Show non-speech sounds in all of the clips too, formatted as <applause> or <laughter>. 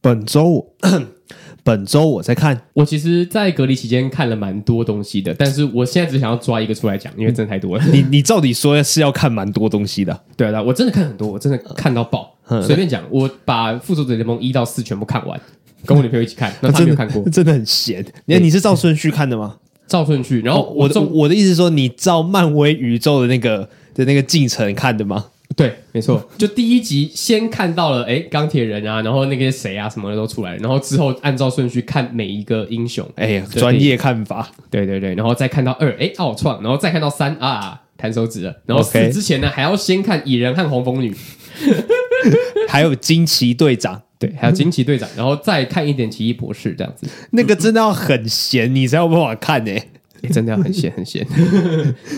本周，<clears throat> 本周我在看。我其实，在隔离期间看了蛮多东西的，但是我现在只想要抓一个出来讲，因为真的太多了。你你照理说是要看蛮多东西的，<laughs> 对啊，我真的看很多，我真的看到爆。<laughs> 随便讲，我把《复仇者联盟》一到四全部看完，<laughs> 跟我女朋友一起看，那她没有看过，真的很闲。你你是照顺序看的吗？照顺序。然后我我的我的意思是说，你照漫威宇宙的那个的那个进程看的吗？对，没错，<laughs> 就第一集先看到了，哎，钢铁人啊，然后那个谁啊什么的都出来，然后之后按照顺序看每一个英雄，哎呀，专业看法，对对对，然后再看到二，哎，奥创，然后再看到三啊，弹手指了，然后四之前呢还要先看蚁人和黄蜂女，<laughs> 还有惊奇队长，<laughs> 对，还有惊奇队长，然后再看一点奇异博士这样子，那个真的要很闲，你才有办法看呢，真的要很闲很闲，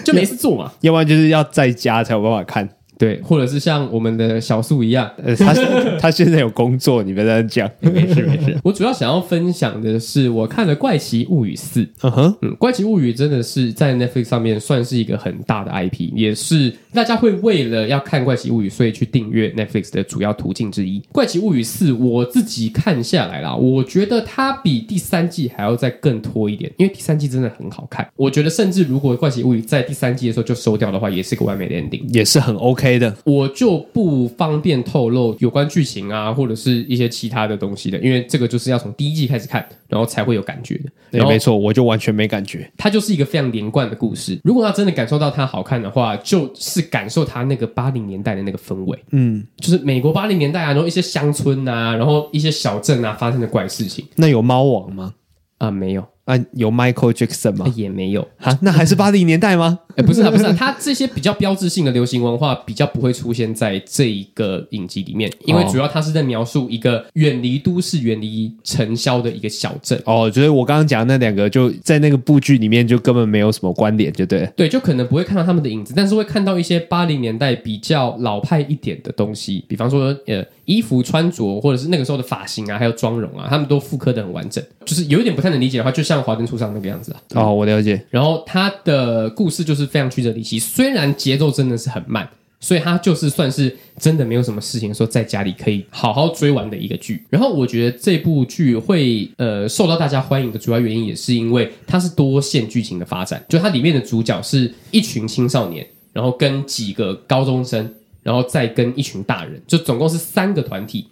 就没事做嘛，要不然就是要在家才有办法看。对，或者是像我们的小树一样，呃，他他现在有工作，你别这样讲，<laughs> 没事没事。我主要想要分享的是，我看了《怪奇物语四》，嗯哼，嗯，《怪奇物语》真的是在 Netflix 上面算是一个很大的 IP，也是大家会为了要看《怪奇物语》所以去订阅 Netflix 的主要途径之一。《怪奇物语四》我自己看下来啦，我觉得它比第三季还要再更拖一点，因为第三季真的很好看。我觉得甚至如果《怪奇物语》在第三季的时候就收掉的话，也是个完美的 ending，也是很 OK。的，我就不方便透露有关剧情啊，或者是一些其他的东西的，因为这个就是要从第一季开始看，然后才会有感觉的。对，没错，我就完全没感觉。它就是一个非常连贯的故事。如果要真的感受到它好看的话，就是感受它那个八零年代的那个氛围。嗯，就是美国八零年代啊，然后一些乡村啊，然后一些小镇啊发生的怪事情。那有猫王吗？啊，没有。啊，有 Michael Jackson 吗？也没有啊，那还是八零年代吗？<laughs> 哎，不是啊，不是啊，他这些比较标志性的流行文化比较不会出现在这一个影集里面，因为主要他是在描述一个远离都市、远离尘嚣的一个小镇。哦，所以我刚刚讲的那两个就在那个部剧里面就根本没有什么关联，就对。对，就可能不会看到他们的影子，但是会看到一些八零年代比较老派一点的东西，比方说呃衣服穿着或者是那个时候的发型啊，还有妆容啊，他们都复刻的很完整。就是有一点不太能理解的话，就像华灯初上那个样子啊。哦，我了解。然后他的故事就是非常曲折离奇，虽然节奏真的是很慢，所以他就是算是真的没有什么事情说在家里可以好好追完的一个剧。然后我觉得这部剧会呃受到大家欢迎的主要原因，也是因为它是多线剧情的发展，就它里面的主角是一群青少年，然后跟几个高中生，然后再跟一群大人，就总共是三个团体。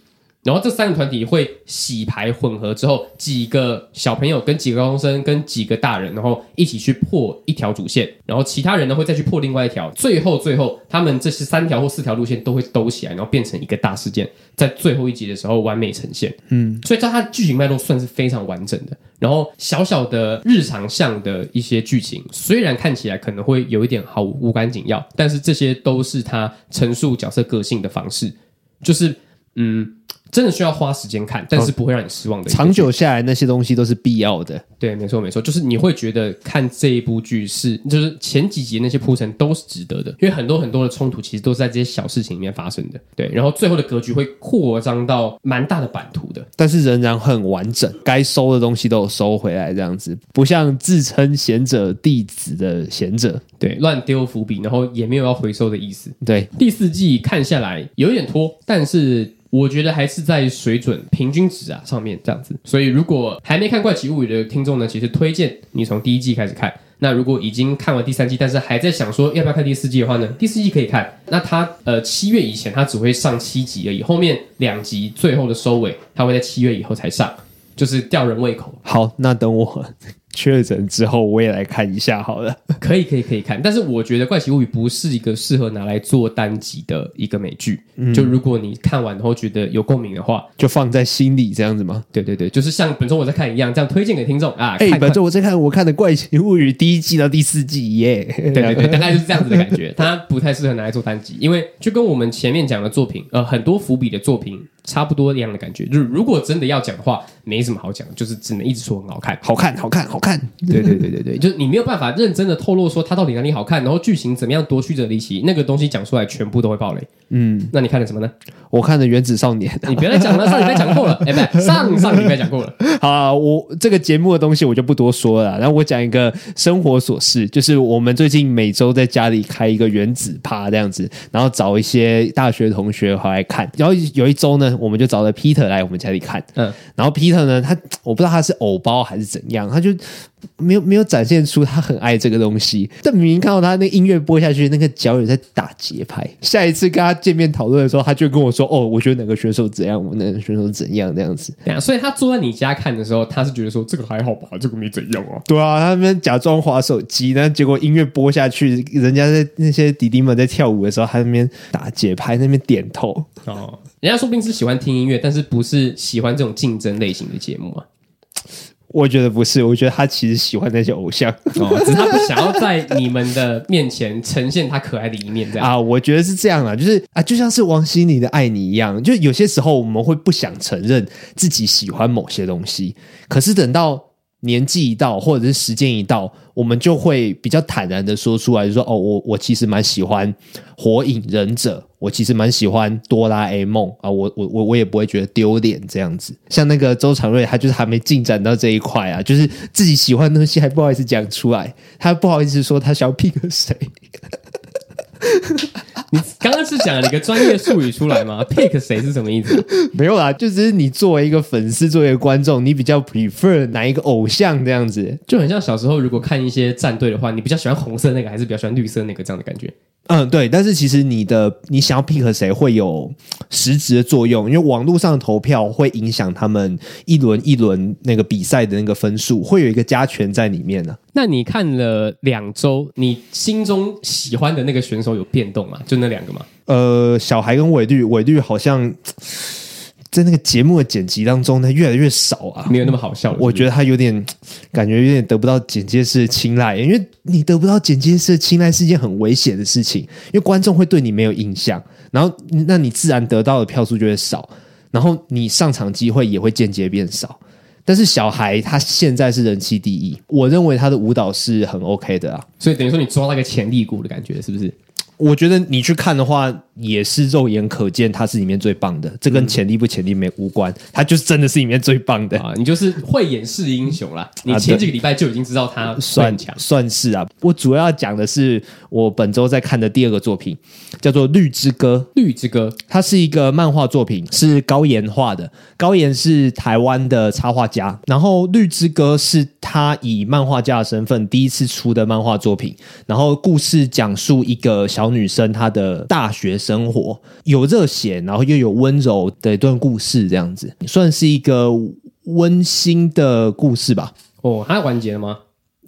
然后这三个团体会洗牌混合之后，几个小朋友跟几个高中生跟几个大人，然后一起去破一条主线，然后其他人呢会再去破另外一条，最后最后他们这是三条或四条路线都会兜起来，然后变成一个大事件，在最后一集的时候完美呈现。嗯，所以在它剧情脉络算是非常完整的。然后小小的日常向的一些剧情，虽然看起来可能会有一点毫无关紧要，但是这些都是他陈述角色个性的方式，就是嗯。真的需要花时间看，但是不会让你失望的。长久下来，那些东西都是必要的。对，没错，没错，就是你会觉得看这一部剧是，就是前几集那些铺陈都是值得的，因为很多很多的冲突其实都是在这些小事情里面发生的。对，然后最后的格局会扩张到蛮大的版图的，但是仍然很完整，该收的东西都有收回来，这样子，不像自称贤者弟子的贤者，对，乱丢伏笔，然后也没有要回收的意思。对，第四季看下来有一点拖，但是。我觉得还是在水准平均值啊上面这样子，所以如果还没看《怪奇物语》的听众呢，其实推荐你从第一季开始看。那如果已经看完第三季，但是还在想说要不要看第四季的话呢，第四季可以看。那它呃七月以前它只会上七集而已，后面两集最后的收尾，它会在七月以后才上，就是吊人胃口。好，那等我。确诊之后，我也来看一下好了。<laughs> 可以，可以，可以看。但是我觉得《怪奇物语》不是一个适合拿来做单集的一个美剧。嗯，就如果你看完后觉得有共鸣的话，就放在心里这样子吗？对对对，就是像本周我在看一样，这样推荐给听众啊。哎、欸，本周我在看，我看的《怪奇物语》第一季到第四季耶。对对对，大概就是这样子的感觉。它不太适合拿来做单集，因为就跟我们前面讲的作品，呃，很多伏笔的作品。差不多一样的感觉，就是如果真的要讲的话，没什么好讲，就是只能一直说很好看，好看，好看，好看。对对对对对，就是你没有办法认真的透露说它到底哪里好看，然后剧情怎么样多曲折离奇，那个东西讲出来全部都会爆雷。嗯，那你看了什么呢？我看的《原子少年》，你别再讲了，上礼拜讲过了，哎，不对，<laughs> 上上礼拜讲过了。好啊，我这个节目的东西我就不多说了，然后我讲一个生活琐事，就是我们最近每周在家里开一个原子趴这样子，然后找一些大学同学回来看，然后有一周呢，我们就找了 Peter 来我们家里看。嗯，然后 Peter 呢，他我不知道他是偶包还是怎样，他就没有没有展现出他很爱这个东西。但明明看到他那音乐播下去，那个脚也在打节拍。下一次跟他见面讨论的时候，他就跟我说：“哦，我觉得哪个选手怎样，我哪个选手怎样这样子。”对啊，所以他坐在你家看的时候，他是觉得说这个还好吧，这个没怎样啊。对啊，他们假装滑手机，但结果音乐播下去，人家在那些弟弟们在跳舞的时候，他那边打节拍，那边点头。哦，人家说不定是喜欢听音乐，但是不是喜欢这种竞争类型的节目啊？我觉得不是，我觉得他其实喜欢那些偶像，哦，只是他不想要在你们的面前呈现他可爱的一面，这样啊？我觉得是这样啊，就是啊，就像是王心凌的《爱你》一样，就有些时候我们会不想承认自己喜欢某些东西，可是等到。年纪一到，或者是时间一到，我们就会比较坦然的说出来，就说：“哦，我我其实蛮喜欢《火影忍者》，我其实蛮喜欢《哆啦 A 梦》啊，我我我我也不会觉得丢脸这样子。”像那个周长瑞，他就是还没进展到这一块啊，就是自己喜欢的东西还不好意思讲出来，他不好意思说他想要 pick 谁。你刚刚是讲了一个专业术语出来吗？<laughs> pick 谁是什么意思？没有啦，就只是你作为一个粉丝，作为一个观众，你比较 prefer 哪一个偶像这样子，就很像小时候如果看一些战队的话，你比较喜欢红色那个，还是比较喜欢绿色那个这样的感觉？嗯，对，但是其实你的你想要 pick 谁会有实质的作用，因为网络上的投票会影响他们一轮一轮那个比赛的那个分数，会有一个加权在里面呢、啊。那你看了两周，你心中喜欢的那个选手有变动吗？就那两个吗？呃，小孩跟韦律，韦律好像。在那个节目的剪辑当中，他越来越少啊，没有那么好笑是是。我觉得他有点感觉，有点得不到剪接师的青睐，因为你得不到剪接师的青睐是一件很危险的事情，因为观众会对你没有印象，然后那你自然得到的票数就会少，然后你上场机会也会间接变少。但是小孩他现在是人气第一，我认为他的舞蹈是很 OK 的啊，所以等于说你抓到一个潜力股的感觉，是不是？我觉得你去看的话，也是肉眼可见他是里面最棒的。这跟潜力不潜力没无关，他就是真的是里面最棒的啊！你就是会演示英雄啦。你前几个礼拜就已经知道他算强，算是啊。我主要要讲的是我本周在看的第二个作品，叫做《绿之歌》。绿之歌，它是一个漫画作品，是高岩画的。高岩是台湾的插画家，然后《绿之歌》是他以漫画家的身份第一次出的漫画作品。然后故事讲述一个小。女生她的大学生活有热血，然后又有温柔的一段故事，这样子算是一个温馨的故事吧。哦，它完结了吗？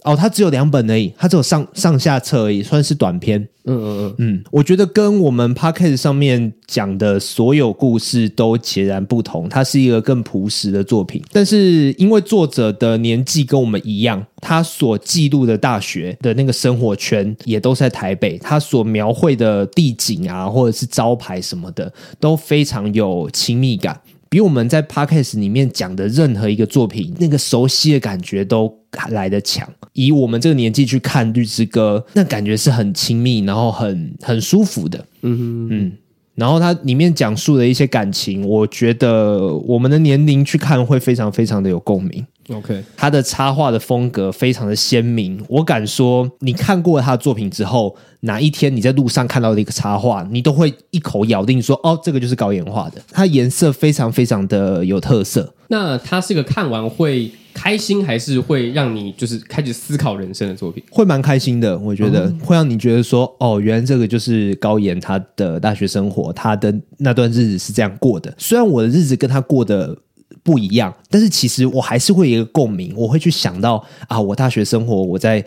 哦，它只有两本而已，它只有上上下册而已，算是短篇。嗯嗯嗯嗯，我觉得跟我们 Podcast 上面讲的所有故事都截然不同，它是一个更朴实的作品。但是因为作者的年纪跟我们一样，他所记录的大学的那个生活圈也都是在台北，他所描绘的地景啊，或者是招牌什么的，都非常有亲密感。比我们在 Podcast 里面讲的任何一个作品，那个熟悉的感觉都来得强。以我们这个年纪去看《绿之歌》，那感觉是很亲密，然后很很舒服的。嗯哼嗯。然后它里面讲述的一些感情，我觉得我们的年龄去看会非常非常的有共鸣。OK，他的插画的风格非常的鲜明，我敢说，你看过他的作品之后，哪一天你在路上看到的一个插画，你都会一口咬定说，哦，这个就是高岩画的。它颜色非常非常的有特色。那它是个看完会开心，还是会让你就是开始思考人生的作品？会蛮开心的，我觉得、嗯、会让你觉得说，哦，原来这个就是高岩他的大学生活，他的那段日子是这样过的。虽然我的日子跟他过的。不一样，但是其实我还是会有一个共鸣，我会去想到啊，我大学生活我在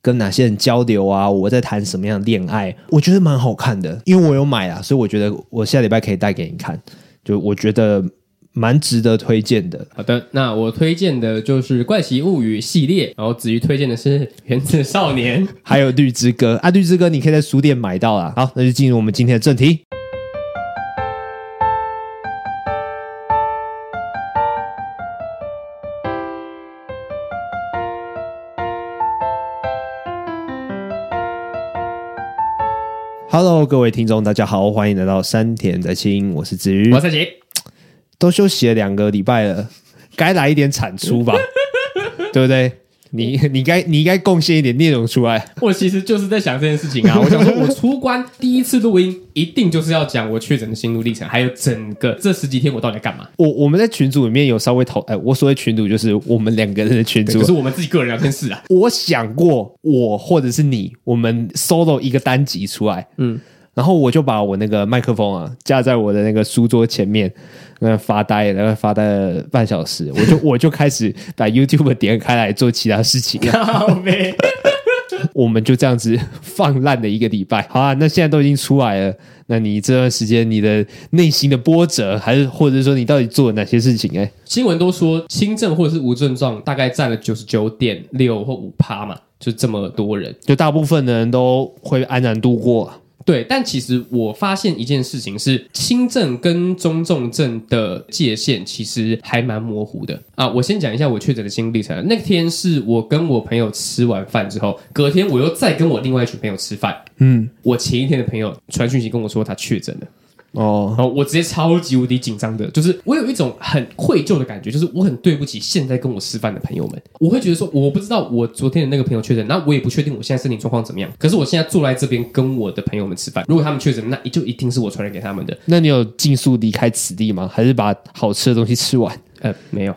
跟哪些人交流啊，我在谈什么样的恋爱，我觉得蛮好看的，因为我有买啊，所以我觉得我下礼拜可以带给你看，就我觉得蛮值得推荐的。好的，那我推荐的就是《怪奇物语》系列，然后子瑜推荐的是《原子少年》，还有《绿之歌》啊，《绿之歌》你可以在书店买到啦。好，那就进入我们今天的正题。Hello，各位听众，大家好，欢迎来到山田在清，我是子瑜，我是杰，都休息了两个礼拜了，该来一点产出吧，<laughs> 对不对？你你该你应该贡献一点内容出来。<laughs> 我其实就是在想这件事情啊，我想说，我出关第一次录音，一定就是要讲我确诊的心路历程，还有整个这十几天我到底在干嘛。我我们在群组里面有稍微讨，哎，我所谓群组就是我们两个人的群组，就是我们自己个人聊天室啊。我想过，我或者是你，我们 solo 一个单集出来，嗯。然后我就把我那个麦克风啊架在我的那个书桌前面，那发呆，然后发呆了半小时，我就 <laughs> 我就开始把 YouTube 点开来做其他事情。<laughs> 我们就这样子放烂的一个礼拜。好啊，那现在都已经出来了，那你这段时间你的内心的波折，还是或者说你到底做了哪些事情？哎，新闻都说轻症或者是无症状，大概占了九十九点六或五趴嘛，就这么多人，就大部分的人都会安然度过。对，但其实我发现一件事情是，轻症跟中重症的界限其实还蛮模糊的啊。我先讲一下我确诊的心路历程。那天是我跟我朋友吃完饭之后，隔天我又再跟我另外一群朋友吃饭。嗯，我前一天的朋友传讯息跟我说他确诊了。哦，然后我直接超级无敌紧张的，就是我有一种很愧疚的感觉，就是我很对不起现在跟我吃饭的朋友们。我会觉得说，我不知道我昨天的那个朋友确诊，那我也不确定我现在身体状况怎么样。可是我现在坐在这边跟我的朋友们吃饭，如果他们确诊，那就一定是我传染给他们的。那你有尽速离开此地吗？还是把好吃的东西吃完？呃，没有，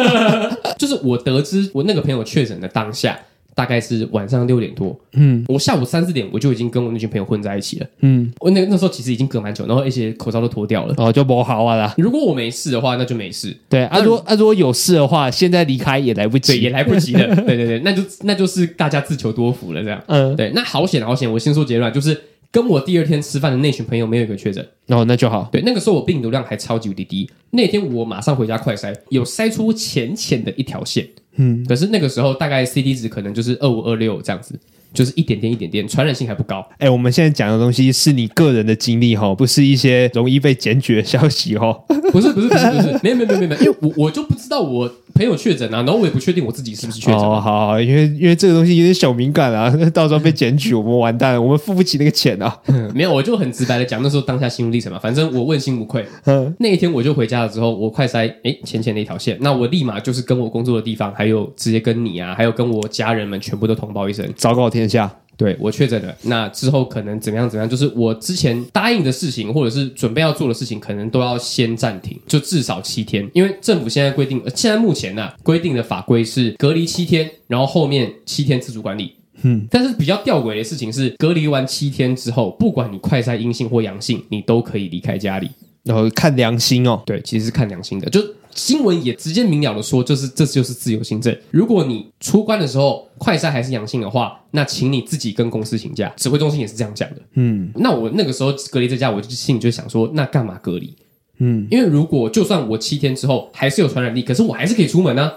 <laughs> 就是我得知我那个朋友确诊的当下。大概是晚上六点多，嗯，我下午三四点我就已经跟我那群朋友混在一起了，嗯，我那那时候其实已经隔蛮久，然后一些口罩都脱掉了，哦，就不好啊啦。如果我没事的话，那就没事。对，啊，如果啊如果有事的话，现在离开也来不及，对，也来不及了。<laughs> 对对对，那就那就是大家自求多福了，这样。嗯，对，那好险好险，我先说结论，就是跟我第二天吃饭的那群朋友没有一个确诊，哦，那就好。对，那个时候我病毒量还超级无敌低，那天我马上回家快筛，有筛出浅浅的一条线。嗯，可是那个时候大概 C D 值可能就是二五二六这样子，就是一点点一点点，传染性还不高。哎、欸，我们现在讲的东西是你个人的经历哈，不是一些容易被检举的消息哈。不是不是不是不是，没有没有没有没有，因为我我就不知道我。朋友确诊啊，然后我也不确定我自己是不是确诊。哦，好，好，因为因为这个东西有点小敏感啊，<laughs> 到时候被检举，我们完蛋了，我们付不起那个钱啊。没有，我就很直白的讲，那时候当下心路历程嘛，反正我问心无愧。嗯，那一天我就回家了之后，我快塞，哎，浅浅的一条线，那我立马就是跟我工作的地方，还有直接跟你啊，还有跟我家人们全部都通报一声，昭告天下。对，我确诊了，那之后可能怎么样怎么样，就是我之前答应的事情或者是准备要做的事情，可能都要先暂停，就至少七天，因为政府现在规定，现在目前呢、啊、规定的法规是隔离七天，然后后面七天自主管理。嗯，但是比较吊诡的事情是，隔离完七天之后，不管你快筛阴性或阳性，你都可以离开家里。然后看良心哦，对，其实是看良心的，就。新闻也直接明了的说，就是这就是自由行政。如果你出关的时候快筛还是阳性的话，那请你自己跟公司请假。指挥中心也是这样讲的。嗯，那我那个时候隔离在家，我就心里就想说，那干嘛隔离？嗯，因为如果就算我七天之后还是有传染力，可是我还是可以出门呢、啊。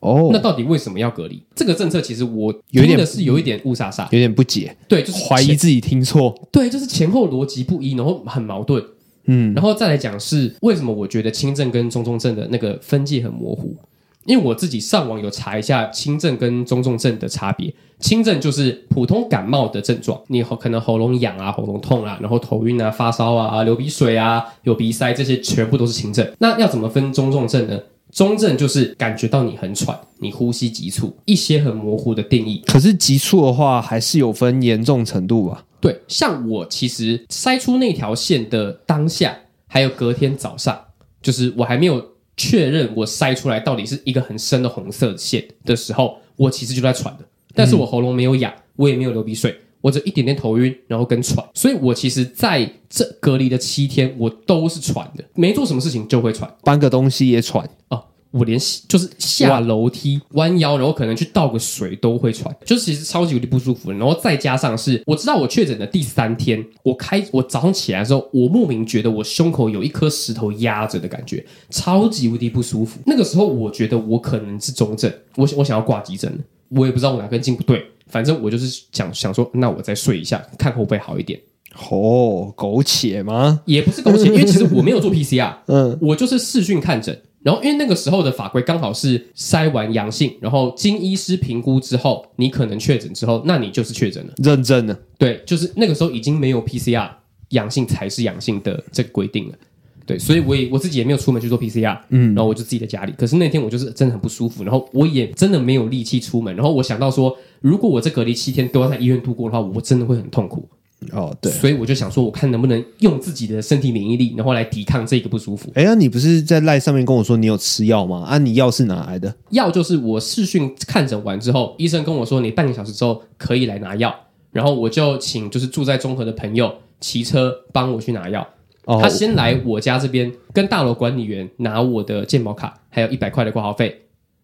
哦，那到底为什么要隔离？这个政策其实我听的是有一点雾煞煞，有点不解。对，就是怀疑自己听错。对，就是前后逻辑不一，然后很矛盾。嗯，然后再来讲是为什么我觉得轻症跟中重症的那个分界很模糊？因为我自己上网有查一下轻症跟中重症的差别。轻症就是普通感冒的症状，你可能喉咙痒啊、喉咙痛啊，然后头晕啊、发烧啊、流鼻水啊、有鼻塞，这些全部都是轻症。那要怎么分中重症呢？中症就是感觉到你很喘，你呼吸急促，一些很模糊的定义。可是急促的话，还是有分严重程度吧？对，像我其实筛出那条线的当下，还有隔天早上，就是我还没有确认我筛出来到底是一个很深的红色线的时候，我其实就在喘的。但是我喉咙没有痒，我也没有流鼻水，我只一点点头晕，然后跟喘。所以我其实在这隔离的七天，我都是喘的，没做什么事情就会喘，搬个东西也喘哦。我连就是下楼梯弯腰，然后可能去倒个水都会喘，就是其实超级无敌不舒服。然后再加上是，我知道我确诊的第三天，我开我早上起来的时候，我莫名觉得我胸口有一颗石头压着的感觉，超级无敌不舒服。那个时候我觉得我可能是中症，我我想要挂急诊，我也不知道我哪根筋不对，反正我就是想想说，那我再睡一下，看会不会好一点。哦，苟且吗？也不是苟且，因为其实我没有做 PCR，<laughs> 嗯，我就是视讯看诊。然后，因为那个时候的法规刚好是筛完阳性，然后经医师评估之后，你可能确诊之后，那你就是确诊了，认证了。对，就是那个时候已经没有 PCR 阳性才是阳性的这个规定了。对，所以我也我自己也没有出门去做 PCR，嗯，然后我就自己在家里。可是那天我就是真的很不舒服，然后我也真的没有力气出门。然后我想到说，如果我这隔离七天都要在医院度过的话，我真的会很痛苦。哦，对，所以我就想说，我看能不能用自己的身体免疫力，然后来抵抗这个不舒服。哎呀，你不是在赖上面跟我说你有吃药吗？啊，你药是哪来的？药就是我视讯看诊完之后，医生跟我说，你半个小时之后可以来拿药，然后我就请就是住在中和的朋友骑车帮我去拿药。哦，他先来我家这边跟大楼管理员拿我的健保卡，还有一百块的挂号费，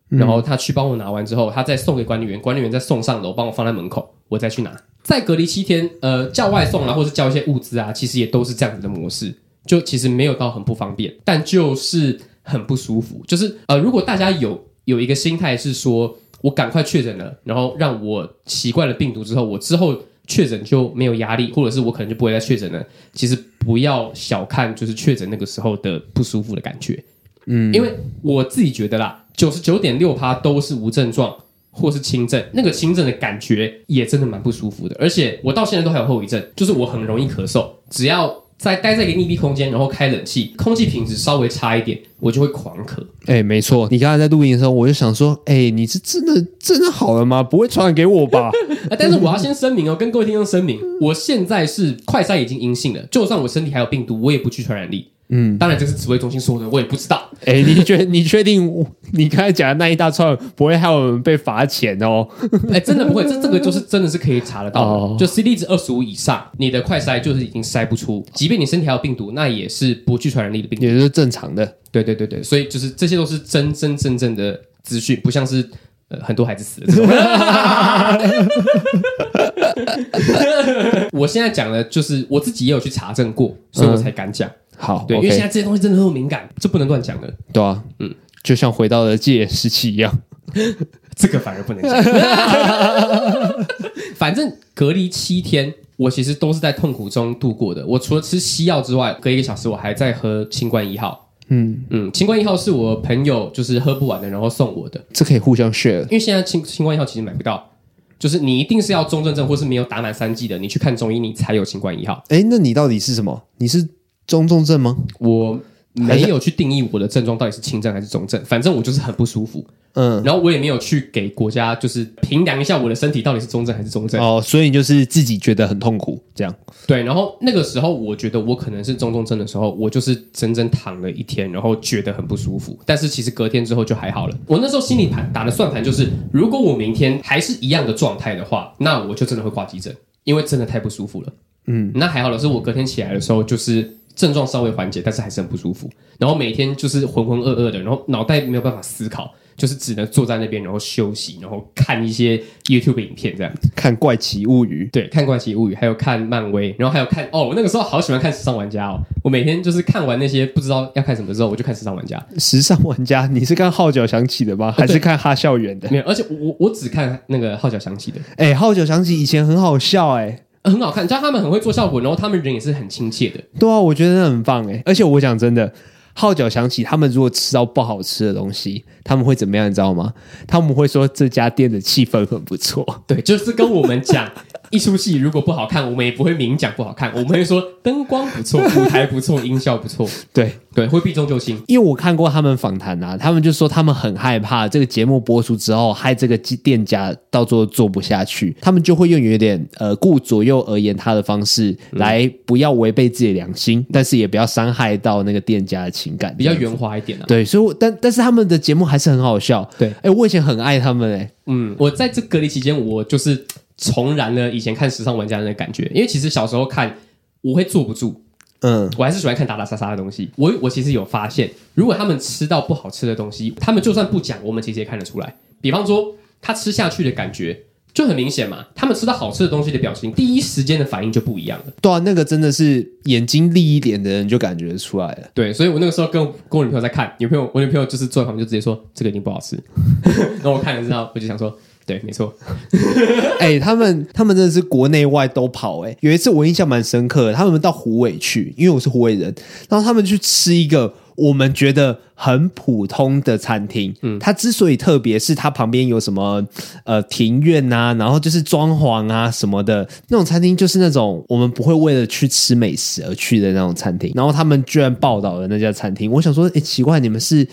然后他去帮我拿完之后，他再送给管理员，管理员再送上楼帮我放在门口，我再去拿。在隔离七天，呃，叫外送啊，或是叫一些物资啊，其实也都是这样子的模式。就其实没有到很不方便，但就是很不舒服。就是呃，如果大家有有一个心态是说，我赶快确诊了，然后让我习惯了病毒之后，我之后确诊就没有压力，或者是我可能就不会再确诊了。其实不要小看就是确诊那个时候的不舒服的感觉，嗯，因为我自己觉得啦，九十九点六趴都是无症状。或是轻症，那个轻症的感觉也真的蛮不舒服的，而且我到现在都还有后遗症，就是我很容易咳嗽，只要在待在一个密闭空间，然后开冷气，空气品质稍微差一点，我就会狂咳。哎、欸，没错，你刚才在录音的时候，我就想说，哎、欸，你是真的真的好了吗？不会传染给我吧？<laughs> 但是我要先声明哦，跟各位听众声明，我现在是快筛已经阴性了，就算我身体还有病毒，我也不去传染力。嗯，当然这是指挥中心说的，我也不知道。哎、欸，你确你确定你刚才讲的那一大串不会害我们被罚钱哦？哎、欸，真的不会，这这个就是真的是可以查得到的。哦、就 CD 值二十五以上，你的快筛就是已经筛不出，即便你身体还有病毒，那也是不具传染力的病毒，也是正常的。对对对对，所以就是这些都是真真正正的资讯，不像是呃很多孩子死了。<laughs> <laughs> 我现在讲的就是我自己也有去查证过，所以我才敢讲。嗯好，对因为现在这些东西真的很敏感，这不能乱讲的。对啊，嗯，就像回到了戒严时期一样，<laughs> 这个反而不能讲。<laughs> 反正隔离七天，我其实都是在痛苦中度过的。我除了吃西药之外，隔一个小时我还在喝清冠一号。嗯嗯，清冠一号是我朋友就是喝不完的，然后送我的。这可以互相 share，因为现在清清冠一号其实买不到，就是你一定是要中症症或是没有打满三剂的，你去看中医你才有清冠一号。哎，那你到底是什么？你是？中重症吗？我没有去定义我的症状到底是轻症还是重症，反正我就是很不舒服。嗯，然后我也没有去给国家就是评量一下我的身体到底是中症还是重症。哦，所以你就是自己觉得很痛苦这样。对，然后那个时候我觉得我可能是中重症的时候，我就是整整躺了一天，然后觉得很不舒服。但是其实隔天之后就还好了。我那时候心里盘打的算盘就是，如果我明天还是一样的状态的话，那我就真的会挂急诊，因为真的太不舒服了。嗯，那还好的是我隔天起来的时候就是。症状稍微缓解，但是还是很不舒服。然后每天就是浑浑噩噩的，然后脑袋没有办法思考，就是只能坐在那边，然后休息，然后看一些 YouTube 影片，这样看《怪奇物语》。对，看《怪奇物语》，还有看漫威，然后还有看哦，我那个时候好喜欢看《时尚玩家》哦。我每天就是看完那些不知道要看什么之后，我就看《时尚玩家》。时尚玩家，你是看号角响起的吗？还是看哈校园的？没有，而且我我只看那个号角响起的。哎，号角响起以前很好笑，哎。很好看，你知道他们很会做效果，然后他们人也是很亲切的。对啊，我觉得那很棒哎！而且我讲真的，号角响起，他们如果吃到不好吃的东西，他们会怎么样？你知道吗？他们会说这家店的气氛很不错。对，就是跟我们讲。<laughs> 一出戏如果不好看，我们也不会明讲不好看，我们会说灯光不错，舞台不错，音效不错。<laughs> 对对，会避重就轻。因为我看过他们访谈啊，他们就说他们很害怕这个节目播出之后，害这个店家到最后做不下去，他们就会用有点呃顾左右而言他的方式来不要违背自己的良心，嗯、但是也不要伤害到那个店家的情感，比较圆滑一点啊。对，所以我但但是他们的节目还是很好笑。对，哎、欸，我以前很爱他们哎、欸。嗯，我在这隔离期间，我就是。重燃了以前看时尚玩家的那感觉，因为其实小时候看我会坐不住，嗯，我还是喜欢看打打杀杀的东西。我我其实有发现，如果他们吃到不好吃的东西，他们就算不讲，我们其实也看得出来。比方说他吃下去的感觉就很明显嘛，他们吃到好吃的东西的表情，第一时间的反应就不一样了。对啊，那个真的是眼睛利一点的人就感觉出来了。对，所以我那个时候跟跟我女朋友在看，女朋友我女朋友就是坐在旁边就直接说这个一定不好吃，<laughs> 然后我看了之后我就想说。对，没错。<laughs> 哎、欸，他们他们真的是国内外都跑、欸。哎，有一次我印象蛮深刻的，他们到湖尾去，因为我是湖尾人，然后他们去吃一个我们觉得很普通的餐厅，嗯，它之所以特别，是它旁边有什么呃庭院啊，然后就是装潢啊什么的那种餐厅，就是那种我们不会为了去吃美食而去的那种餐厅。然后他们居然报道了那家餐厅，我想说，哎，奇怪，你们是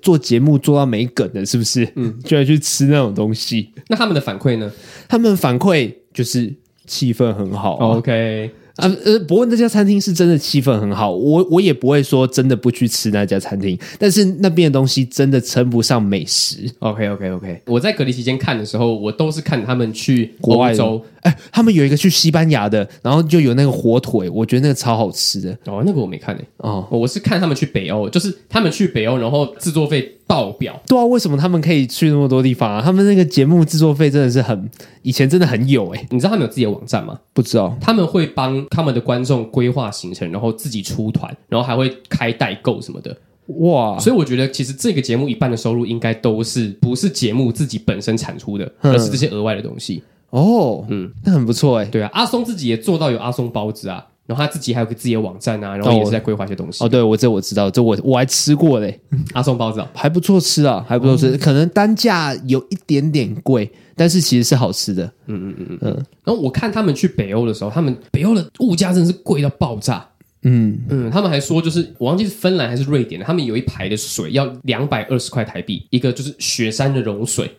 做节目做到没梗的，是不是？嗯，<laughs> 居然去吃那种东西。那他们的反馈呢？他们反馈就是气氛很好啊，OK。啊呃，不过那家餐厅是真的气氛很好，我我也不会说真的不去吃那家餐厅，但是那边的东西真的称不上美食。OK OK OK，我在隔离期间看的时候，我都是看他们去国外洲。哎，他们有一个去西班牙的，然后就有那个火腿，我觉得那个超好吃的。哦，那个我没看诶。哦，我是看他们去北欧，就是他们去北欧，然后制作费爆表。对啊，为什么他们可以去那么多地方啊？他们那个节目制作费真的是很，以前真的很有诶。你知道他们有自己的网站吗？不知道。他们会帮他们的观众规划行程，然后自己出团，然后还会开代购什么的。哇！所以我觉得其实这个节目一半的收入应该都是不是节目自己本身产出的，而是这些额外的东西。哦，嗯，那很不错哎。对啊，阿松自己也做到有阿松包子啊，然后他自己还有个自己的网站啊，然后也是在规划一些东西。哦，对，我这我知道，这我我还吃过嘞，<laughs> 阿松包子啊，还不错吃啊，还不错吃，可能单价有一点点贵，但是其实是好吃的。嗯嗯嗯嗯嗯。然后我看他们去北欧的时候，他们北欧的物价真的是贵到爆炸。嗯嗯，他们还说，就是我忘记是芬兰还是瑞典的，他们有一排的水要两百二十块台币一个，就是雪山的融水。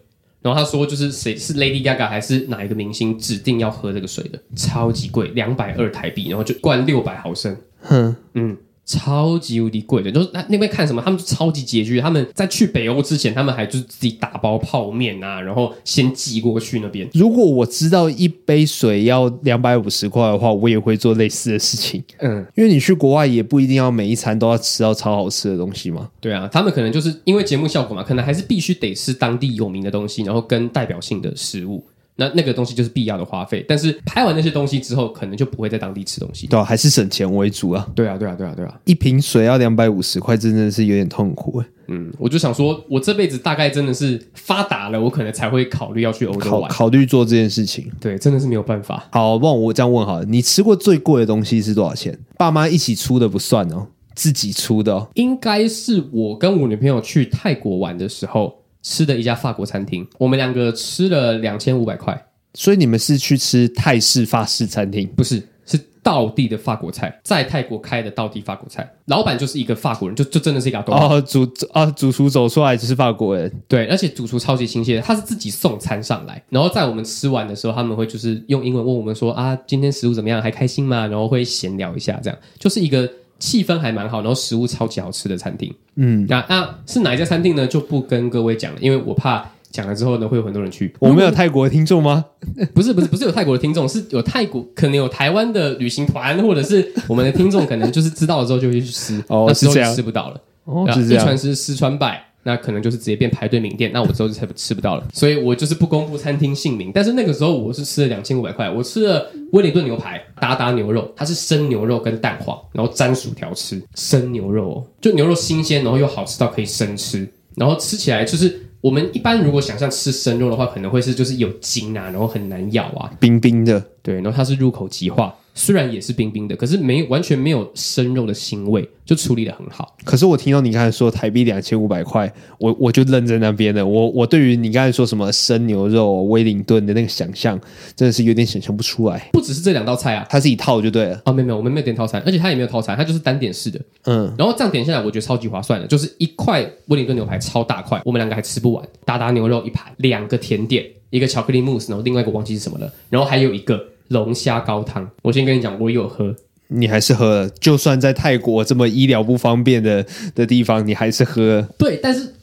然后他说，就是谁是 Lady Gaga 还是哪一个明星指定要喝这个水的，超级贵，两百二台币，然后就灌六百毫升。哼，嗯。超级无敌贵的，就是那那边看什么，他们就超级拮据。他们在去北欧之前，他们还就是自己打包泡面啊，然后先寄过去那边。如果我知道一杯水要两百五十块的话，我也会做类似的事情。嗯，因为你去国外也不一定要每一餐都要吃到超好吃的东西嘛。对啊，他们可能就是因为节目效果嘛，可能还是必须得吃当地有名的东西，然后跟代表性的食物。那那个东西就是必要的花费，但是拍完那些东西之后，可能就不会在当地吃东西。对啊，还是省钱为主啊。对啊，对啊，对啊，对啊！一瓶水要两百五十块，真的是有点痛苦。嗯，我就想说，我这辈子大概真的是发达了，我可能才会考虑要去欧洲玩，考虑做这件事情。对，真的是没有办法。好，不然我这样问好了，你吃过最贵的东西是多少钱？爸妈一起出的不算哦，自己出的哦。应该是我跟我女朋友去泰国玩的时候吃的一家法国餐厅，我们两个吃了两千五百块。所以你们是去吃泰式法式餐厅？不是，是道地的法国菜，在泰国开的道地法国菜，老板就是一个法国人，就就真的是一个哦，主啊主厨走出来就是法国人，对，而且主厨超级亲切，他是自己送餐上来，然后在我们吃完的时候，他们会就是用英文问我们说啊，今天食物怎么样，还开心吗？然后会闲聊一下，这样就是一个气氛还蛮好，然后食物超级好吃的餐厅。嗯，那那是哪一家餐厅呢？就不跟各位讲了，因为我怕。讲了之后呢，会有很多人去。我们有泰国的听众吗？<laughs> 不是，不是，不是有泰国的听众，是有泰国可能有台湾的旅行团，或者是我们的听众，可能就是知道了之后就会去吃。哦，那之后就吃不到了。哦，是这样。一传十，十传百，那可能就是直接变排队名店。那我之后就吃不吃不到了。所以我就是不公布餐厅姓名。但是那个时候我是吃了两千五百块，我吃了威灵顿牛排、达达牛肉，它是生牛肉跟蛋黄，然后沾薯条吃。生牛肉哦，就牛肉新鲜，然后又好吃到可以生吃，然后吃起来就是。我们一般如果想象吃生肉的话，可能会是就是有筋啊，然后很难咬啊，冰冰的。对，然后它是入口即化。虽然也是冰冰的，可是没完全没有生肉的腥味，就处理得很好。可是我听到你刚才说台币两千五百块，我我就愣在那边了。我我对于你刚才说什么生牛肉、威灵顿的那个想象，真的是有点想象不出来。不只是这两道菜啊，它是一套就对了。哦，没有没有，我们没有点套餐，而且它也没有套餐，它就是单点式的。嗯，然后这样点下来，我觉得超级划算的，就是一块威灵顿牛排超大块，我们两个还吃不完。达达牛肉一盘，两个甜点，一个巧克力慕斯，然后另外一个忘记是什么了，然后还有一个。龙虾高汤，我先跟你讲，我有喝，你还是喝了。就算在泰国这么医疗不方便的的地方，你还是喝了。对，但是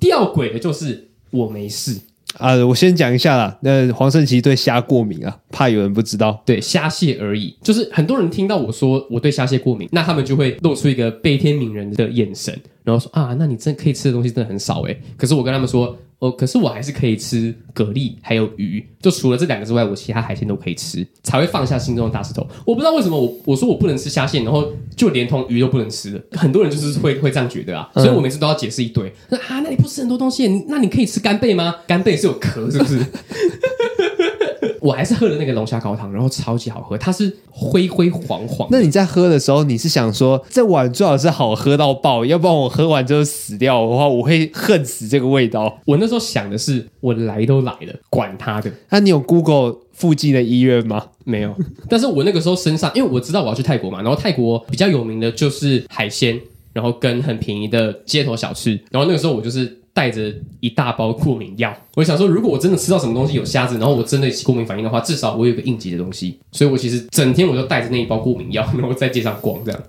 吊诡的就是我没事啊。我先讲一下啦，那黄圣琪对虾过敏啊，怕有人不知道。对，虾蟹而已。就是很多人听到我说我对虾蟹过敏，那他们就会露出一个悲天悯人的眼神，然后说啊，那你真可以吃的东西真的很少诶。可是我跟他们说。哦，可是我还是可以吃蛤蜊，还有鱼，就除了这两个之外，我其他海鲜都可以吃，才会放下心中的大石头。我不知道为什么我我说我不能吃虾线，然后就连同鱼都不能吃了。很多人就是会会这样觉得啊，所以我每次都要解释一堆。那啊，那你不吃很多东西，那你可以吃干贝吗？干贝是有壳，是不是？<laughs> 我还是喝了那个龙虾高汤，然后超级好喝，它是灰灰黄黄。那你在喝的时候，你是想说这碗最好是好喝到爆，要不然我喝完之后死掉的话，我会恨死这个味道。我那时候想的是，我来都来了，管他的。那、啊、你有 Google 附近的医院吗？没有。但是我那个时候身上，因为我知道我要去泰国嘛，然后泰国比较有名的就是海鲜，然后跟很便宜的街头小吃，然后那个时候我就是。带着一大包过敏药，我想说，如果我真的吃到什么东西有虾子，然后我真的起过敏反应的话，至少我有个应急的东西。所以我其实整天我就带着那一包过敏药，然后在街上逛这样。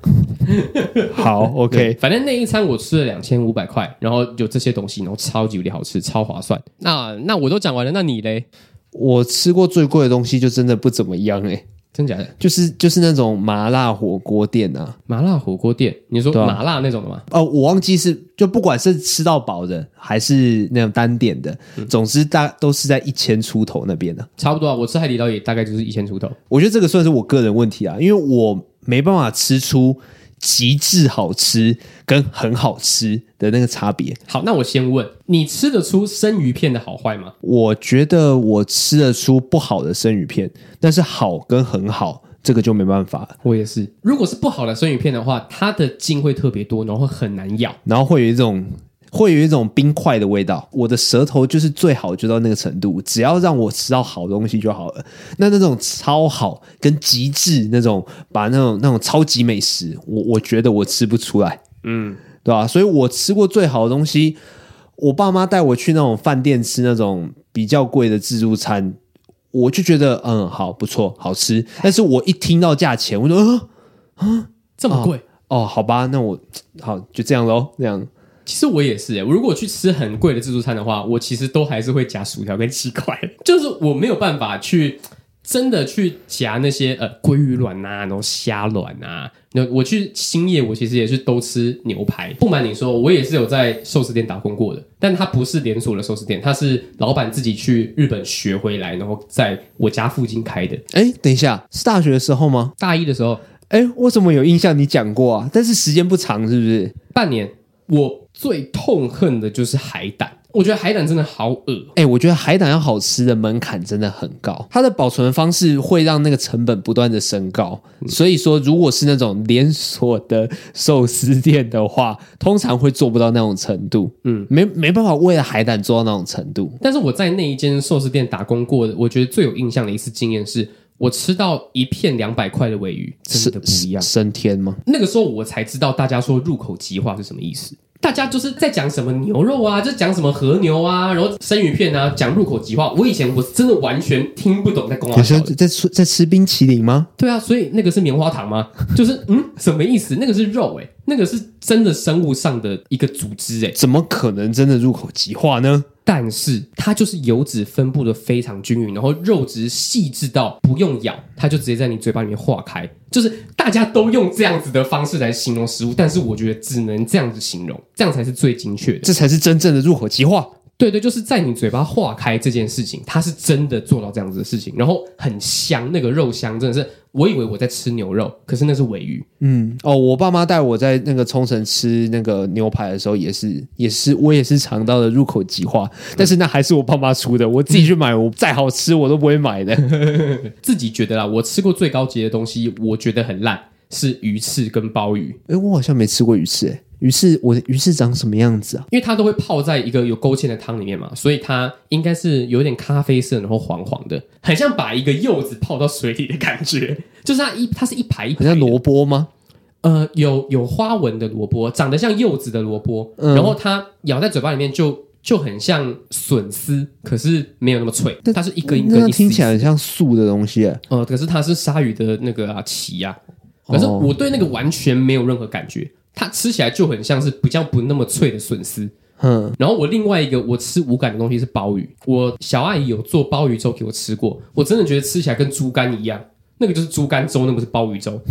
好，OK，反正那一餐我吃了两千五百块，然后有这些东西，然后超级无敌好吃，超划算。那那我都讲完了，那你嘞？我吃过最贵的东西就真的不怎么样诶、欸真假的？就是就是那种麻辣火锅店啊，麻辣火锅店，你说麻辣那种的吗？哦，我忘记是就不管是吃到饱的还是那种单点的，嗯、总之大都是在一千出头那边的，差不多啊。我吃海底捞也大概就是一千出头。我觉得这个算是我个人问题啊，因为我没办法吃出。极致好吃跟很好吃的那个差别。好，那我先问你吃得出生鱼片的好坏吗？我觉得我吃得出不好的生鱼片，但是好跟很好这个就没办法。我也是，如果是不好的生鱼片的话，它的筋会特别多，然后会很难咬，然后会有一种。会有一种冰块的味道，我的舌头就是最好就到那个程度，只要让我吃到好东西就好了。那那种超好跟极致那种，把那种那种超级美食，我我觉得我吃不出来，嗯，对吧？所以我吃过最好的东西，我爸妈带我去那种饭店吃那种比较贵的自助餐，我就觉得嗯好不错，好吃。但是我一听到价钱，我说啊啊这么贵哦，哦，好吧，那我好就这样喽，这样。其实我也是诶，我如果去吃很贵的自助餐的话，我其实都还是会夹薯条跟鸡块，<laughs> 就是我没有办法去真的去夹那些呃鲑鱼卵呐，然后虾卵呐。那我去兴业，我其实也是都吃牛排。不瞒你说，我也是有在寿司店打工过的，但它不是连锁的寿司店，它是老板自己去日本学回来，然后在我家附近开的。哎，等一下，是大学的时候吗？大一的时候。哎，我怎么有印象你讲过啊？但是时间不长，是不是？半年。我最痛恨的就是海胆，我觉得海胆真的好恶。哎、欸，我觉得海胆要好吃的门槛真的很高，它的保存方式会让那个成本不断的升高。嗯、所以说，如果是那种连锁的寿司店的话，通常会做不到那种程度。嗯，没没办法为了海胆做到那种程度。但是我在那一间寿司店打工过的，我觉得最有印象的一次经验是，我吃到一片两百块的尾鱼，真的不一样。升天吗？那个时候我才知道，大家说入口即化是什么意思。大家就是在讲什么牛肉啊，就讲什么和牛啊，然后生鱼片啊，讲入口即化。我以前我真的完全听不懂在讲什么。在吃在吃冰淇淋吗？对啊，所以那个是棉花糖吗？就是嗯，什么意思？那个是肉诶，那个是真的生物上的一个组织诶，怎么可能真的入口即化呢？但是它就是油脂分布的非常均匀，然后肉质细致到不用咬，它就直接在你嘴巴里面化开。就是大家都用这样子的方式来形容食物，但是我觉得只能这样子形容，这样才是最精确的，这才是真正的入口即化。对对，就是在你嘴巴化开这件事情，它是真的做到这样子的事情，然后很香，那个肉香真的是，我以为我在吃牛肉，可是那是尾鱼。嗯，哦，我爸妈带我在那个冲绳吃那个牛排的时候，也是，也是，我也是尝到了入口即化，但是那还是我爸妈出的，我自己去买，我再好吃我都不会买的。<laughs> 自己觉得啦，我吃过最高级的东西，我觉得很烂，是鱼翅跟鲍鱼。哎，我好像没吃过鱼翅诶。鱼是，我的鱼是长什么样子啊？因为它都会泡在一个有勾芡的汤里面嘛，所以它应该是有点咖啡色，然后黄黄的，很像把一个柚子泡到水里的感觉。<laughs> 就是它一，它是一排一排，很像萝卜吗？呃，有有花纹的萝卜，长得像柚子的萝卜，嗯、然后它咬在嘴巴里面就就很像笋丝，可是没有那么脆。它是一根一根，听起来很像素的东西。呃，可是它是鲨鱼的那个啊鳍呀，可是我对那个完全没有任何感觉。它吃起来就很像是比较不那么脆的笋丝，嗯。然后我另外一个我吃无感的东西是鲍鱼，我小阿姨有做鲍鱼粥给我吃过，我真的觉得吃起来跟猪肝一样，那个就是猪肝粥，那不是鲍鱼粥。<laughs>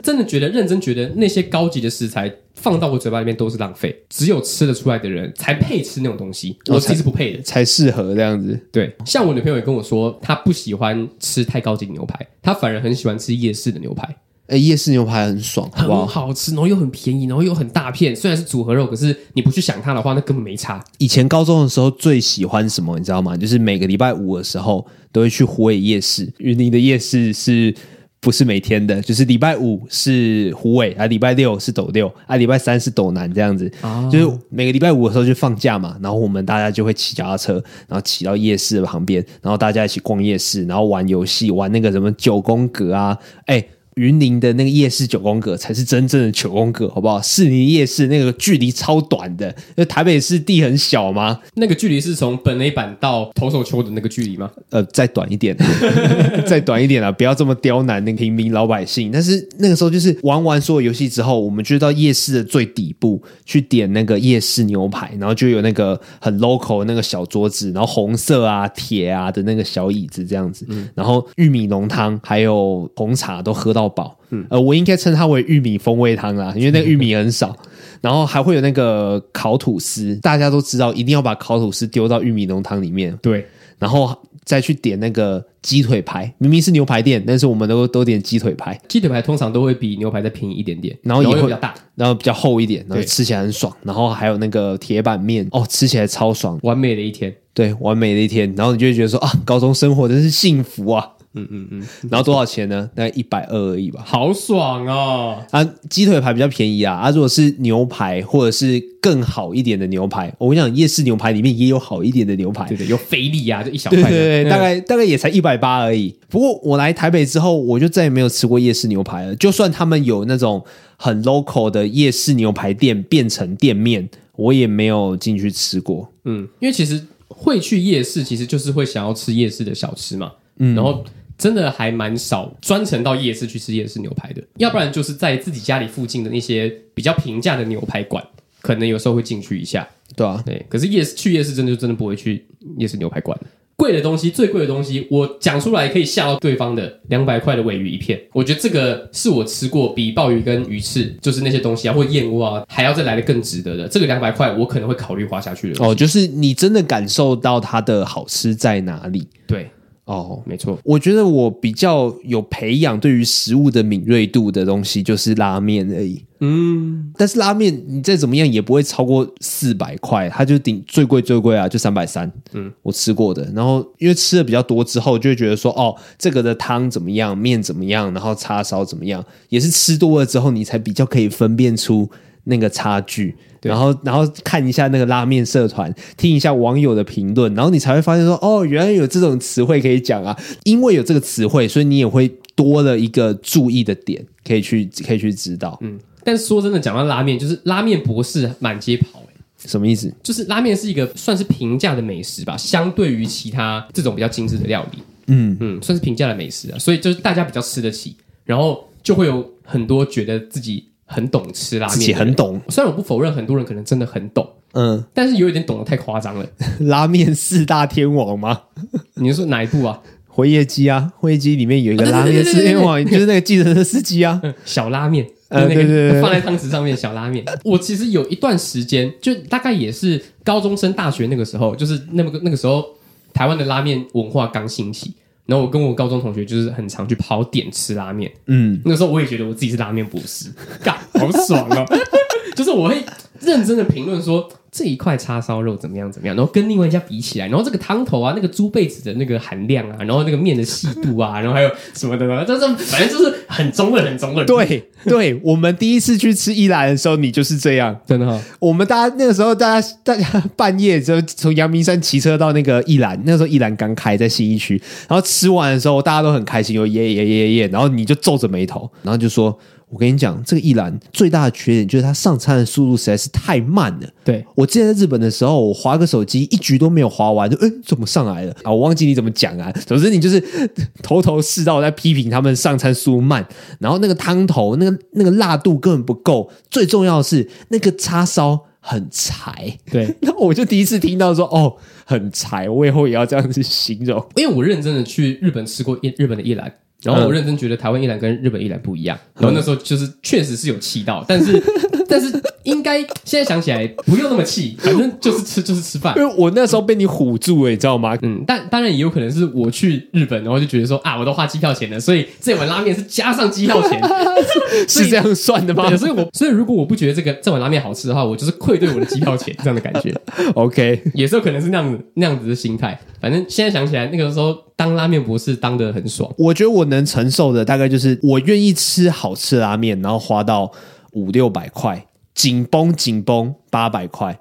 真的觉得认真觉得那些高级的食材放到我嘴巴里面都是浪费，只有吃得出来的人才配吃那种东西，我其实不配的，才适合这样子。对，像我女朋友也跟我说，她不喜欢吃太高级的牛排，她反而很喜欢吃夜市的牛排。哎，夜市牛排很爽，好不好？很好吃，然后又很便宜，然后又很大片。虽然是组合肉，可是你不去想它的话，那根本没差。以前高中的时候最喜欢什么，你知道吗？就是每个礼拜五的时候都会去虎尾夜市。云林的夜市是不是每天的？就是礼拜五是虎尾，啊，礼拜六是斗六，啊，礼拜三是斗南，这样子。啊、就是每个礼拜五的时候就放假嘛，然后我们大家就会骑脚踏车，然后骑到夜市的旁边，然后大家一起逛夜市，然后玩游戏，玩那个什么九宫格啊，哎。云林的那个夜市九宫格才是真正的九宫格，好不好？士林夜市那个距离超短的，那台北市地很小吗？那个距离是从本垒板到投手丘的那个距离吗？呃，再短一点，<laughs> 再短一点啊！不要这么刁难那个平民老百姓。但是那个时候就是玩完所有游戏之后，我们就到夜市的最底部去点那个夜市牛排，然后就有那个很 local 的那个小桌子，然后红色啊、铁啊的那个小椅子这样子，嗯、然后玉米浓汤还有红茶都喝到。宝，嗯，呃，我应该称它为玉米风味汤啦，因为那个玉米很少，然后还会有那个烤吐司，大家都知道一定要把烤吐司丢到玉米浓汤里面，对，然后再去点那个鸡腿排，明明是牛排店，但是我们都都点鸡腿排，鸡腿排通常都会比牛排再便宜一点点，然后也会比较大，然后比较厚一点，然后吃起来很爽，然后还有那个铁板面，哦，吃起来超爽，完美的一天，对，完美的一天，然后你就会觉得说啊，高中生活真是幸福啊。嗯嗯嗯，然后多少钱呢？大概一百二而已吧。好爽哦！啊，鸡腿排比较便宜啊。啊，如果是牛排或者是更好一点的牛排，我跟你讲，夜市牛排里面也有好一点的牛排，对对，有菲力啊，就一小块，对对对，大概大概也才一百八而已。不过我来台北之后，我就再也没有吃过夜市牛排了。就算他们有那种很 local 的夜市牛排店变成店面，我也没有进去吃过。嗯，因为其实会去夜市，其实就是会想要吃夜市的小吃嘛。嗯，然后。真的还蛮少专程到夜市去吃夜市牛排的，要不然就是在自己家里附近的那些比较平价的牛排馆，可能有时候会进去一下。对啊，对。可是夜市去夜市真的就真的不会去夜市牛排馆。贵的东西，最贵的东西，我讲出来可以吓到对方的，两百块的尾鱼一片。我觉得这个是我吃过比鲍鱼跟鱼翅，就是那些东西啊，或燕窝啊，还要再来的更值得的。这个两百块，我可能会考虑花下去的。哦，就是你真的感受到它的好吃在哪里？对。哦，没错，我觉得我比较有培养对于食物的敏锐度的东西就是拉面而已。嗯，但是拉面你再怎么样也不会超过四百块，它就顶最贵最贵啊，就三百三。嗯，我吃过的，然后因为吃的比较多之后，就会觉得说，哦，这个的汤怎么样，面怎么样，然后叉烧怎么样，也是吃多了之后，你才比较可以分辨出那个差距。然后，然后看一下那个拉面社团，听一下网友的评论，然后你才会发现说，哦，原来有这种词汇可以讲啊！因为有这个词汇，所以你也会多了一个注意的点，可以去可以去知道。嗯，但说真的，讲到拉面，就是拉面博士满街跑，诶，什么意思？就是拉面是一个算是平价的美食吧，相对于其他这种比较精致的料理，嗯嗯，算是平价的美食啊，所以就是大家比较吃得起，然后就会有很多觉得自己。很懂吃拉面，自己很懂。虽然我不否认很多人可能真的很懂，嗯，但是有一点懂得太夸张了。<laughs> 拉面四大天王吗？<laughs> 你是说哪一部啊？回夜机啊，回夜机里面有一个拉面四天王，<laughs> 就是那个计程车司机啊，小拉面，呃，对对对，放在汤匙上面小拉面。我其实有一段时间，就大概也是高中升大学那个时候，就是那么个那个时候，台湾的拉面文化刚兴起。然后我跟我高中同学就是很常去跑点吃拉面，嗯，那个时候我也觉得我自己是拉面博士，干好爽哦！<laughs> 就是我会认真的评论说这一块叉烧肉怎么样怎么样，然后跟另外一家比起来，然后这个汤头啊，那个猪背子的那个含量啊，然后那个面的细度啊，然后还有什么的呢？就是反正就是很中二，很中二。对 <laughs> 对，我们第一次去吃一兰的时候，你就是这样，真的、我们大家那个时候，大家大家半夜就从阳明山骑车到那个一兰，那时候一兰刚开在新义区，然后吃完的时候，大家都很开心，有耶耶耶耶，然后你就皱着眉头，然后就说。我跟你讲，这个一兰最大的缺点就是它上餐的速度实在是太慢了。对，我之前在日本的时候，我划个手机一局都没有划完，就哎怎么上来了 <laughs> 啊？我忘记你怎么讲啊。总之你就是头头是道在批评他们上餐速度慢，然后那个汤头那个那个辣度根本不够，最重要的是那个叉烧很柴。对，<laughs> 那我就第一次听到说哦很柴，我以后也要这样子形容，因为我认真的去日本吃过一日本的一兰。然后我认真觉得台湾一兰跟日本一兰不一样，然后那时候就是确实是有气到，但是但是应该现在想起来不用那么气，反正就是吃就是吃饭。因为我那时候被你唬住了，你知道吗？嗯，但当然也有可能是我去日本，然后就觉得说啊，我都花机票钱了，所以这碗拉面是加上机票钱，<laughs> 是这样算的吗？所以我所以如果我不觉得这个这碗拉面好吃的话，我就是愧对我的机票钱这样的感觉。<laughs> OK，也是有可能是那样子那样子的心态。反正现在想起来，那个时候当拉面博士当的很爽。我觉得我能承受的大概就是我愿意吃好吃的拉面，然后花到五六百块，紧绷紧绷八百块。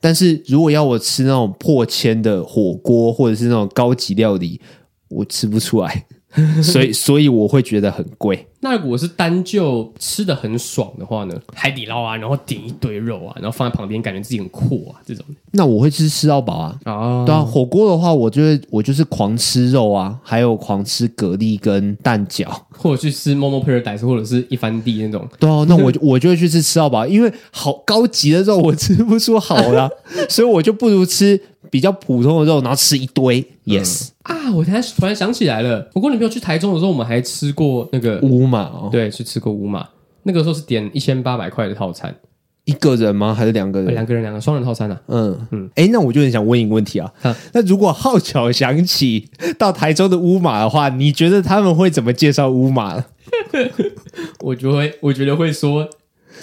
但是如果要我吃那种破千的火锅或者是那种高级料理，我吃不出来。<laughs> 所以，所以我会觉得很贵。那如果我是单就吃的很爽的话呢？海底捞啊，然后点一堆肉啊，然后放在旁边，感觉自己很酷啊，这种。那我会吃吃到饱啊。哦，对啊，火锅的话，我就会我就是狂吃肉啊，还有狂吃蛤蜊跟蛋饺，或者去吃 Momo Paradise 或者是一番地那种。对啊，那我就我就会去吃吃到饱，因为好高级的肉我吃不出好啦，<laughs> 所以我就不如吃。比较普通的肉，然后吃一堆。Yes 啊，我才突然想起来了，我跟女朋友去台中的时候，我们还吃过那个乌马哦，对，去吃过乌马。那个时候是点一千八百块的套餐，一个人吗？还是两个人？两个人，两个双人套餐啊。嗯嗯，哎，那我就很想问一个问题啊，那如果号角响起到台中的乌马的话，你觉得他们会怎么介绍乌马？<laughs> 我就会，我觉得会说。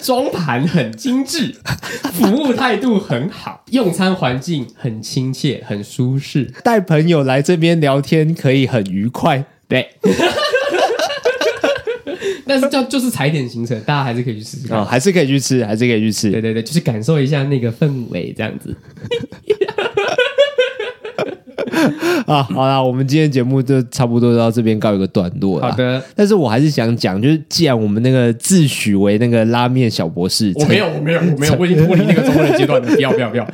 装盘很精致，<laughs> 服务态度很好，用餐环境很亲切、很舒适，带朋友来这边聊天可以很愉快。对，<laughs> 但是叫就是踩点行程，大家还是可以去试试看，哦，还是可以去吃，还是可以去吃。对对对，就是感受一下那个氛围，这样子。<laughs> 啊，好啦，我们今天节目就差不多到这边告一个段落了。好的，但是我还是想讲，就是既然我们那个自诩为那个拉面小博士，我没有，我没有，我没有，我已经脱离那个中二的阶段了。不要，不要，不要。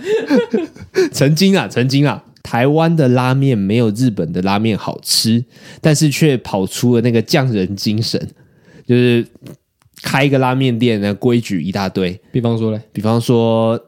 <laughs> 曾经啊，曾经啊，台湾的拉面没有日本的拉面好吃，但是却跑出了那个匠人精神，就是开一个拉面店的规矩一大堆。比方说嘞，比方说，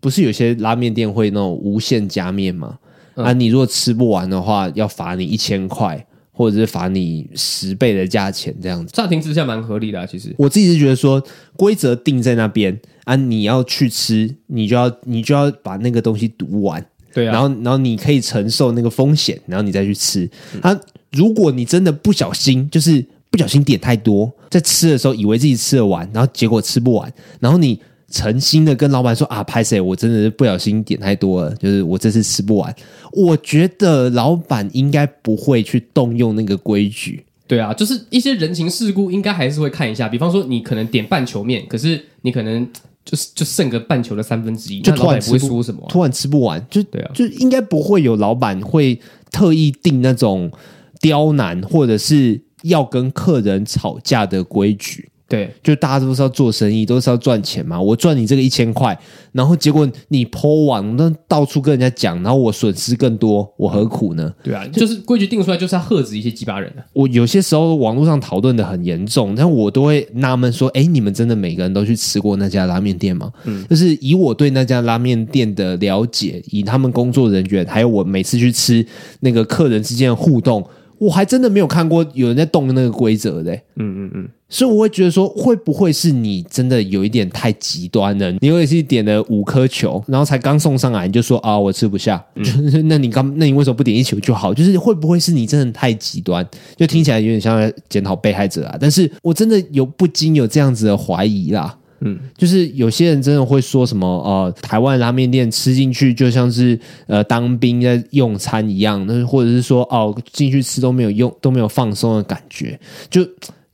不是有些拉面店会那种无限加面吗？嗯、啊，你如果吃不完的话，要罚你一千块，或者是罚你十倍的价钱，这样子。乍听之下蛮合理的啊，其实我自己是觉得说，规则定在那边啊，你要去吃，你就要你就要把那个东西读完，对啊，然后然后你可以承受那个风险，然后你再去吃。啊，如果你真的不小心，就是不小心点太多，在吃的时候以为自己吃得完，然后结果吃不完，然后你。诚心的跟老板说啊，拍谁，我真的是不小心点太多了，就是我这次吃不完。我觉得老板应该不会去动用那个规矩。对啊，就是一些人情世故，应该还是会看一下。比方说，你可能点半球面，可是你可能就是就剩个半球的三分之一，就突然不会说什么，突然吃不完，就对啊，就应该不会有老板会特意定那种刁难或者是要跟客人吵架的规矩。对，就大家都是要做生意，都是要赚钱嘛。我赚你这个一千块，然后结果你 po 完，那到处跟人家讲，然后我损失更多，我何苦呢？对啊，就是规矩定出来就是要喝止一些鸡巴人啊。我有些时候网络上讨论的很严重，但我都会纳闷说：哎，你们真的每个人都去吃过那家拉面店吗？嗯，就是以我对那家拉面店的了解，以他们工作人员，还有我每次去吃那个客人之间的互动。我还真的没有看过有人在动那个规则的，嗯嗯嗯，所以我会觉得说，会不会是你真的有一点太极端了？你有一次点了五颗球，然后才刚送上来，你就说啊，我吃不下，嗯、<laughs> 那你刚，那你为什么不点一球就好？就是会不会是你真的太极端？就听起来有点像在检讨被害者啊，但是我真的有不禁有这样子的怀疑啦。嗯，就是有些人真的会说什么呃，台湾拉面店吃进去就像是呃当兵在用餐一样，那或者是说哦进去吃都没有用都没有放松的感觉，就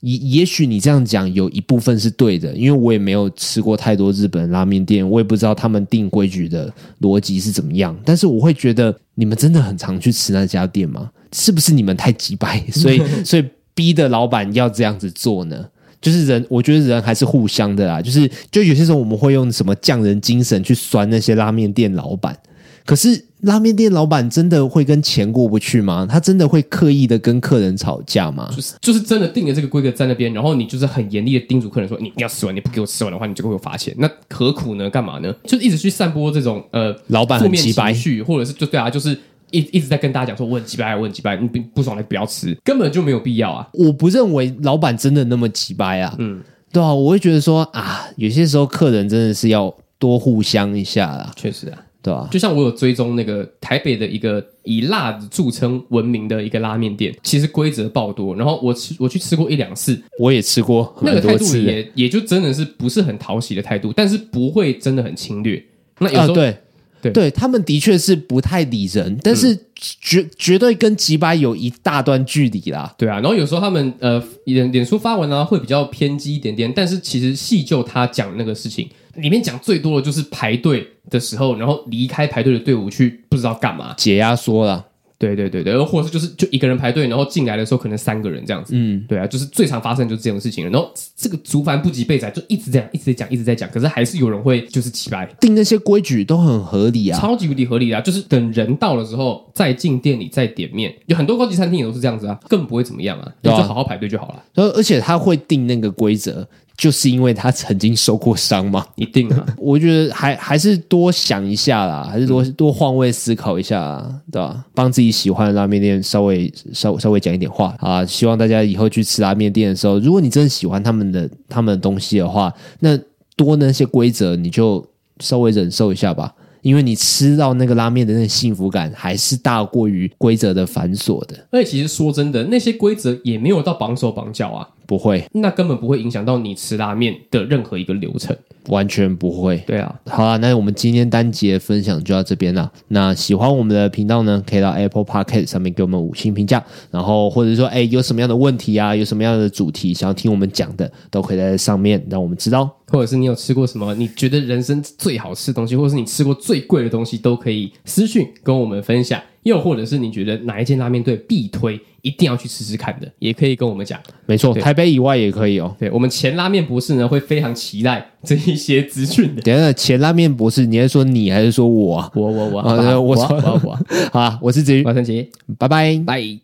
也也许你这样讲有一部分是对的，因为我也没有吃过太多日本拉面店，我也不知道他们定规矩的逻辑是怎么样，但是我会觉得你们真的很常去吃那家店吗？是不是你们太机掰，所以 <laughs> 所以逼的老板要这样子做呢？就是人，我觉得人还是互相的啦。就是，就有些时候我们会用什么匠人精神去酸那些拉面店老板，可是拉面店老板真的会跟钱过不去吗？他真的会刻意的跟客人吵架吗？就是，就是真的定了这个规格在那边，然后你就是很严厉的叮嘱客人说，你要吃完，你不给我吃完的话，你就会有罚钱。那何苦呢？干嘛呢？就是一直去散播这种呃老板很机掰，或者是就对啊，就是。一一直在跟大家讲说，我很机掰，我很机掰，你不不爽的不要吃，根本就没有必要啊！我不认为老板真的那么机掰啊，嗯，对啊，我会觉得说啊，有些时候客人真的是要多互相一下啦。确实啊，对啊，就像我有追踪那个台北的一个以辣子著称闻名的一个拉面店，其实规则爆多。然后我吃我去吃过一两次，我也吃过，那个态度也也就真的是不是很讨喜的态度，但是不会真的很侵略。那有时候、啊、对。对，对他们的确是不太理人，但是绝、嗯、绝对跟吉百有一大段距离啦。对啊，然后有时候他们呃脸脸书发文啊会比较偏激一点点，但是其实细就他讲那个事情里面讲最多的就是排队的时候，然后离开排队的队伍去不知道干嘛解压缩了。对对对对，然后或者是就是就一个人排队，然后进来的时候可能三个人这样子。嗯，对啊，就是最常发生就是这种事情了。然后这个竹凡不及备载，就一直这样一直在讲，一直在讲，可是还是有人会就是起来定那些规矩都很合理啊，超级无敌合理啊！就是等人到了之后再进店里再点面，有很多高级餐厅也都是这样子啊，根本不会怎么样啊，你就好好排队就好了。然后而且他会定那个规则。就是因为他曾经受过伤嘛，<laughs> 一定啊！我觉得还还是多想一下啦，还是多多换位思考一下啦，对吧？帮自己喜欢的拉面店稍微稍稍微讲一点话啊！希望大家以后去吃拉面店的时候，如果你真的喜欢他们的他们的东西的话，那多那些规则你就稍微忍受一下吧。因为你吃到那个拉面的那幸福感，还是大过于规则的繁琐的。而且其实说真的，那些规则也没有到绑手绑脚啊，不会，那根本不会影响到你吃拉面的任何一个流程，完全不会。对啊，好啊，那我们今天单集的分享就到这边了。那喜欢我们的频道呢，可以到 Apple Podcast 上面给我们五星评价，然后或者说，哎，有什么样的问题啊，有什么样的主题想要听我们讲的，都可以在上面让我们知道。或者是你有吃过什么你觉得人生最好吃的东西，或者是你吃过最贵的东西，都可以私讯跟我们分享。又或者是你觉得哪一间拉面店必推，一定要去吃吃看的，也可以跟我们讲。没错，台北以外也可以哦。对，我们前拉面博士呢，会非常期待这一些资讯的。等一下，前拉面博士，你是说你还是说我？我我我，我我我我，好啊，我是子瑜，我是陈杰，拜拜拜。